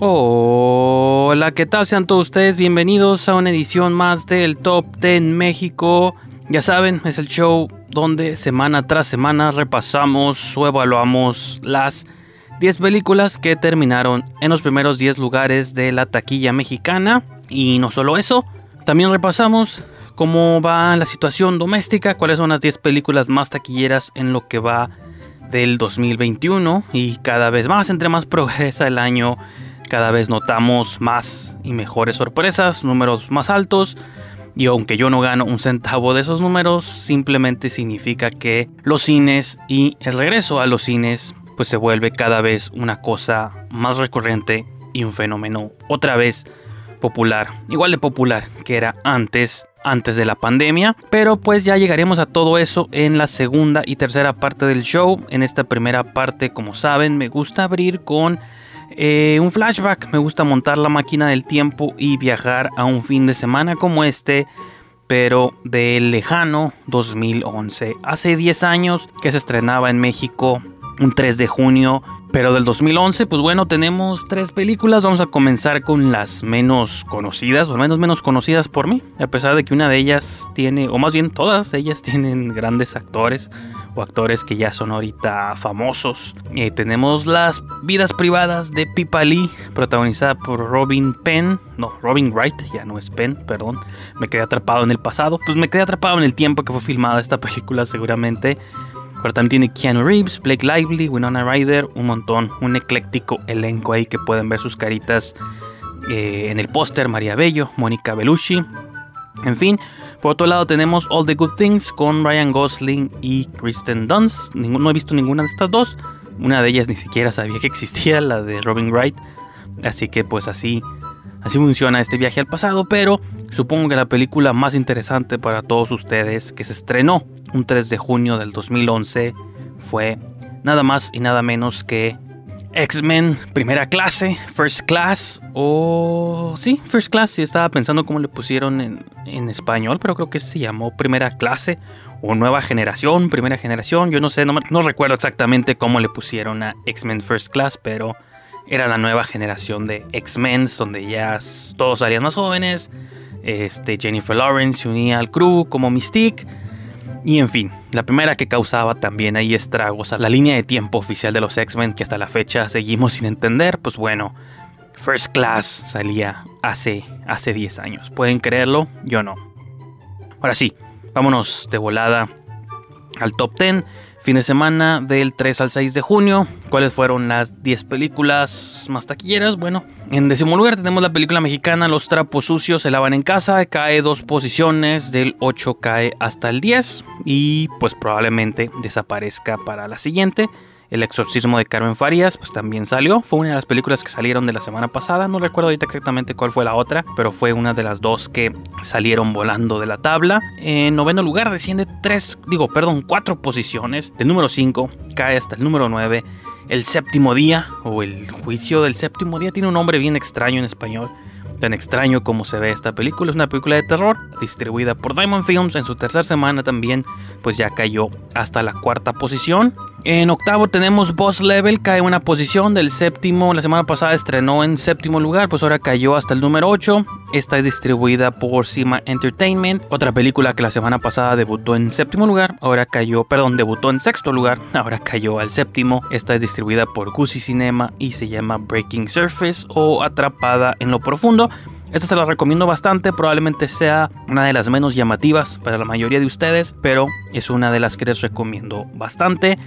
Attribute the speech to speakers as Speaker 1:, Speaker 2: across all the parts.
Speaker 1: Hola, ¿qué tal? Sean todos ustedes bienvenidos a una edición más del Top 10 México. Ya saben, es el show donde semana tras semana repasamos o evaluamos las 10 películas que terminaron en los primeros 10 lugares de la taquilla mexicana. Y no solo eso, también repasamos cómo va la situación doméstica, cuáles son las 10 películas más taquilleras en lo que va del 2021 y cada vez más, entre más progresa el año, cada vez notamos más y mejores sorpresas, números más altos. Y aunque yo no gano un centavo de esos números, simplemente significa que los cines y el regreso a los cines pues se vuelve cada vez una cosa más recurrente y un fenómeno otra vez popular, igual de popular que era antes antes de la pandemia, pero pues ya llegaremos a todo eso en la segunda y tercera parte del show. En esta primera parte, como saben, me gusta abrir con eh, un flashback, me gusta montar la máquina del tiempo y viajar a un fin de semana como este, pero del lejano 2011. Hace 10 años que se estrenaba en México un 3 de junio, pero del 2011, pues bueno, tenemos tres películas. Vamos a comenzar con las menos conocidas, o al menos menos conocidas por mí, a pesar de que una de ellas tiene, o más bien todas ellas tienen grandes actores o actores que ya son ahorita famosos. Eh, tenemos las vidas privadas de Pipa Lee, protagonizada por Robin Penn, no, Robin Wright, ya no es Penn, perdón. Me quedé atrapado en el pasado, pues me quedé atrapado en el tiempo que fue filmada esta película seguramente. Pero también tiene Keanu Reeves, Blake Lively, Winona Ryder, un montón, un ecléctico elenco ahí que pueden ver sus caritas eh, en el póster. María Bello, Mónica Bellucci, en fin. Por otro lado tenemos All the Good Things con Ryan Gosling y Kristen Dunst. no he visto ninguna de estas dos. Una de ellas ni siquiera sabía que existía, la de Robin Wright. Así que pues así, así funciona este viaje al pasado. Pero supongo que la película más interesante para todos ustedes que se estrenó un 3 de junio del 2011 fue nada más y nada menos que X-Men primera clase, First Class o... Sí, First Class, sí estaba pensando cómo le pusieron en, español, pero creo que se llamó primera clase o nueva generación, primera generación, yo no sé, no recuerdo exactamente cómo le pusieron a X-Men First Class, pero era la nueva generación de X-Men, donde ya todos salían más jóvenes, este, Jennifer Lawrence se unía al crew como Mystique y en fin, la primera que causaba también ahí estragos a la línea de tiempo oficial de los X-Men que hasta la fecha seguimos sin entender, pues bueno, First Class salía hace, hace 10 años. ¿Pueden creerlo? Yo no. Ahora sí, vámonos de volada al top 10. Fin de semana del 3 al 6 de junio. ¿Cuáles fueron las 10 películas más taquilleras? Bueno, en décimo lugar tenemos la película mexicana Los trapos sucios se lavan en casa. Cae dos posiciones, del 8 cae hasta el 10 y pues probablemente desaparezca para la siguiente. El exorcismo de Carmen Farías, pues también salió. Fue una de las películas que salieron de la semana pasada. No recuerdo ahorita exactamente cuál fue la otra, pero fue una de las dos que salieron volando de la tabla. En noveno lugar desciende tres, digo, perdón, cuatro posiciones. Del número 5 cae hasta el número 9. El séptimo día, o el juicio del séptimo día, tiene un nombre bien extraño en español tan extraño como se ve esta película. Es una película de terror distribuida por Diamond Films. En su tercera semana también, pues ya cayó hasta la cuarta posición. En octavo tenemos Boss Level, cae una posición del séptimo. La semana pasada estrenó en séptimo lugar, pues ahora cayó hasta el número 8. Esta es distribuida por Cima Entertainment. Otra película que la semana pasada debutó en séptimo lugar, ahora cayó, perdón, debutó en sexto lugar, ahora cayó al séptimo. Esta es distribuida por Gucci Cinema y se llama Breaking Surface o Atrapada en lo Profundo. Esta se la recomiendo bastante, probablemente sea una de las menos llamativas para la mayoría de ustedes, pero es una de las que les recomiendo bastante.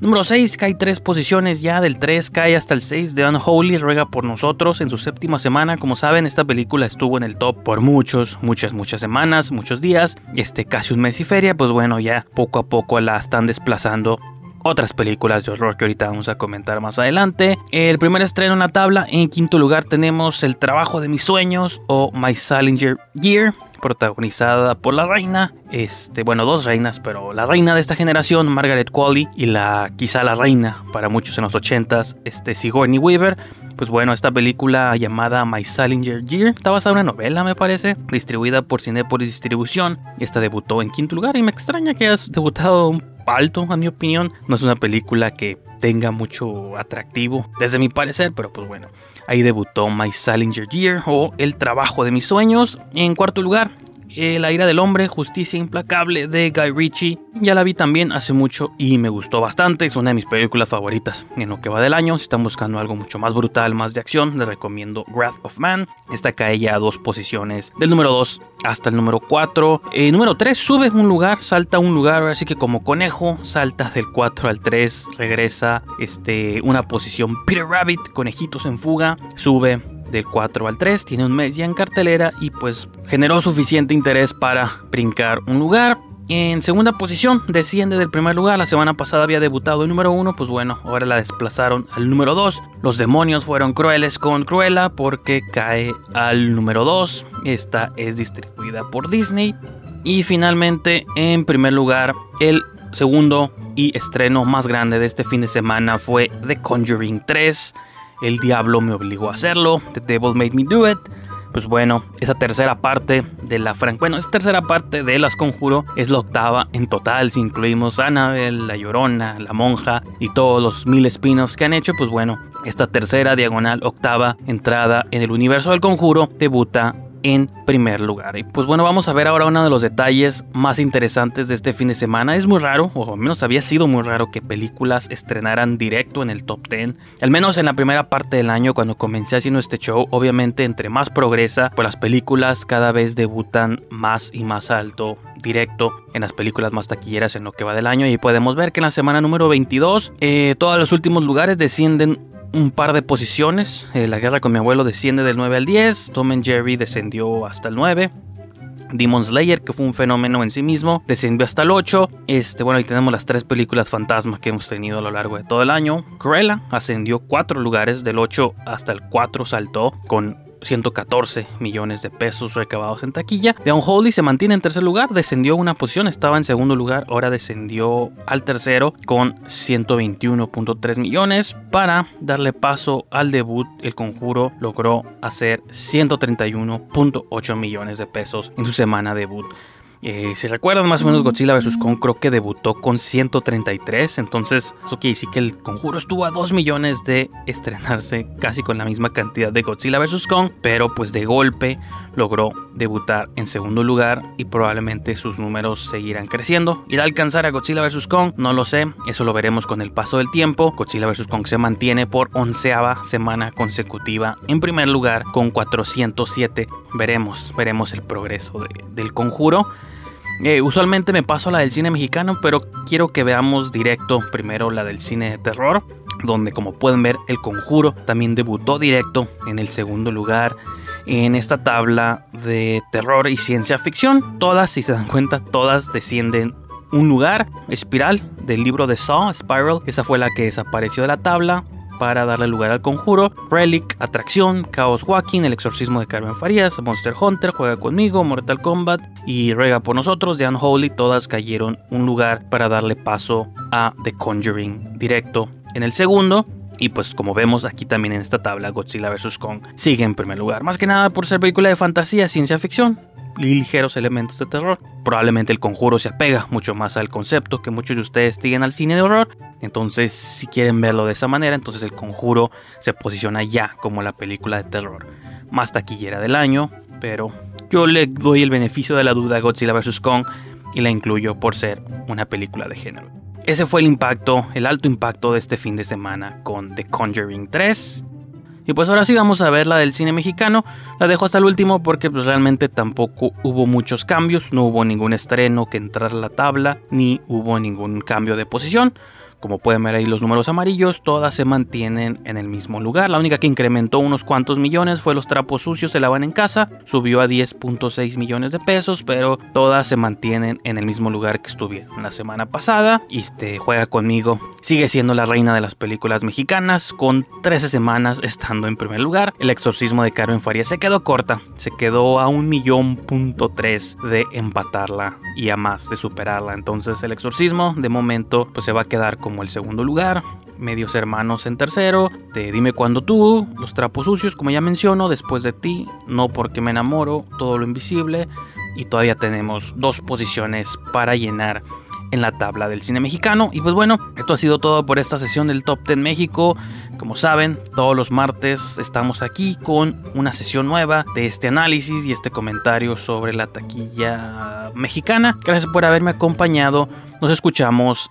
Speaker 1: Número 6 cae tres posiciones ya, del 3 cae hasta el 6 de Unholy ruega por nosotros en su séptima semana. Como saben, esta película estuvo en el top por muchos, muchas, muchas semanas, muchos días, este casi un mes y feria, pues bueno, ya poco a poco la están desplazando otras películas de horror que ahorita vamos a comentar más adelante. El primer estreno en la tabla, en quinto lugar tenemos El trabajo de mis sueños o My Salinger Year protagonizada por la reina, este, bueno, dos reinas, pero la reina de esta generación, Margaret Qualley, y la quizá la reina para muchos en los 80s, este, Sigourney Weaver. Pues bueno, esta película llamada My Salinger Year está basada en una novela, me parece, distribuida por Cinepolis Distribución. Esta debutó en quinto lugar y me extraña que hayas debutado un alto, a mi opinión. No es una película que tenga mucho atractivo, desde mi parecer, pero pues bueno. Ahí debutó My Salinger Year o El trabajo de mis sueños. En cuarto lugar, la ira del hombre, justicia implacable de Guy Ritchie. Ya la vi también hace mucho y me gustó bastante. Es una de mis películas favoritas en lo que va del año. Si están buscando algo mucho más brutal, más de acción, les recomiendo Wrath of Man. Esta cae ya a dos posiciones, del número 2 hasta el número 4. El número 3 sube un lugar, salta un lugar, así que como conejo, salta del 4 al 3, regresa este, una posición Peter Rabbit, conejitos en fuga, sube del 4 al 3, tiene un mes ya en cartelera y pues generó suficiente interés para brincar un lugar. En segunda posición, desciende del primer lugar. La semana pasada había debutado el número 1, pues bueno, ahora la desplazaron al número 2. Los demonios fueron crueles con Cruella porque cae al número 2. Esta es distribuida por Disney. Y finalmente, en primer lugar, el segundo y estreno más grande de este fin de semana fue The Conjuring 3 el diablo me obligó a hacerlo, The Devil Made Me Do It. Pues bueno, esa tercera parte de la franquicia, bueno, esa tercera parte de Las Conjuro es la octava en total, si incluimos Annabelle, La Llorona, La Monja y todos los mil spin-offs que han hecho, pues bueno, esta tercera diagonal octava entrada en el universo del Conjuro debuta en primer lugar. Y pues bueno, vamos a ver ahora uno de los detalles más interesantes de este fin de semana. Es muy raro, o al menos había sido muy raro que películas estrenaran directo en el top 10. Al menos en la primera parte del año cuando comencé haciendo este show, obviamente entre más progresa, pues las películas cada vez debutan más y más alto directo en las películas más taquilleras en lo que va del año y podemos ver que en la semana número 22 eh, todos los últimos lugares descienden un par de posiciones. Eh, la guerra con mi abuelo desciende del 9 al 10. Tom and Jerry descendió hasta el 9. Demon Slayer, que fue un fenómeno en sí mismo, descendió hasta el 8. Este, bueno, ahí tenemos las tres películas fantasmas que hemos tenido a lo largo de todo el año. Cruella ascendió 4 lugares, del 8 hasta el 4 saltó con 114 millones de pesos recabados en taquilla. The Unholy se mantiene en tercer lugar, descendió una posición, estaba en segundo lugar, ahora descendió al tercero con 121.3 millones. Para darle paso al debut, El Conjuro logró hacer 131.8 millones de pesos en su semana debut. Eh, si recuerdan más o menos Godzilla vs. Kong creo que debutó con 133, entonces eso quiere decir que el conjuro estuvo a 2 millones de estrenarse casi con la misma cantidad de Godzilla vs. Kong, pero pues de golpe logró debutar en segundo lugar y probablemente sus números seguirán creciendo. ¿Irá a alcanzar a Godzilla vs. Kong? No lo sé, eso lo veremos con el paso del tiempo. Godzilla vs. Kong se mantiene por onceava semana consecutiva en primer lugar con 407. Veremos, veremos el progreso del conjuro. Eh, usualmente me paso a la del cine mexicano, pero quiero que veamos directo primero la del cine de terror, donde como pueden ver El Conjuro también debutó directo en el segundo lugar en esta tabla de terror y ciencia ficción. Todas, si se dan cuenta, todas descienden un lugar. Espiral del libro de Saw, Spiral, esa fue la que desapareció de la tabla para darle lugar al conjuro, Relic, Atracción, Chaos Walking, El exorcismo de Carmen Farías, Monster Hunter, Juega conmigo, Mortal Kombat y Rega por nosotros, The Unholy, todas cayeron un lugar para darle paso a The Conjuring directo en el segundo. Y pues como vemos aquí también en esta tabla, Godzilla vs. Kong sigue en primer lugar. Más que nada por ser película de fantasía, ciencia ficción ligeros elementos de terror. Probablemente el conjuro se apega mucho más al concepto que muchos de ustedes siguen al cine de horror. Entonces, si quieren verlo de esa manera, entonces el conjuro se posiciona ya como la película de terror más taquillera del año. Pero yo le doy el beneficio de la duda a Godzilla vs. Kong y la incluyo por ser una película de género. Ese fue el impacto, el alto impacto de este fin de semana con The Conjuring 3. Y pues ahora sí vamos a ver la del cine mexicano. La dejo hasta el último porque pues realmente tampoco hubo muchos cambios, no hubo ningún estreno que entrara a la tabla, ni hubo ningún cambio de posición. Como pueden ver ahí los números amarillos, todas se mantienen en el mismo lugar. La única que incrementó unos cuantos millones fue los trapos sucios se lavan en casa, subió a 10.6 millones de pesos, pero todas se mantienen en el mismo lugar que estuvieron la semana pasada. Y este juega conmigo, sigue siendo la reina de las películas mexicanas, con 13 semanas estando en primer lugar. El exorcismo de Carmen Farías se quedó corta, se quedó a un millón punto tres de empatarla y a más de superarla. Entonces el exorcismo de momento pues se va a quedar como el segundo lugar. Medios hermanos en tercero, te dime cuando tú, los trapos sucios, como ya menciono, después de ti, no porque me enamoro, todo lo invisible, y todavía tenemos dos posiciones para llenar en la tabla del cine mexicano. Y pues bueno, esto ha sido todo por esta sesión del Top 10 México. Como saben, todos los martes estamos aquí con una sesión nueva de este análisis y este comentario sobre la taquilla mexicana. Gracias por haberme acompañado. Nos escuchamos.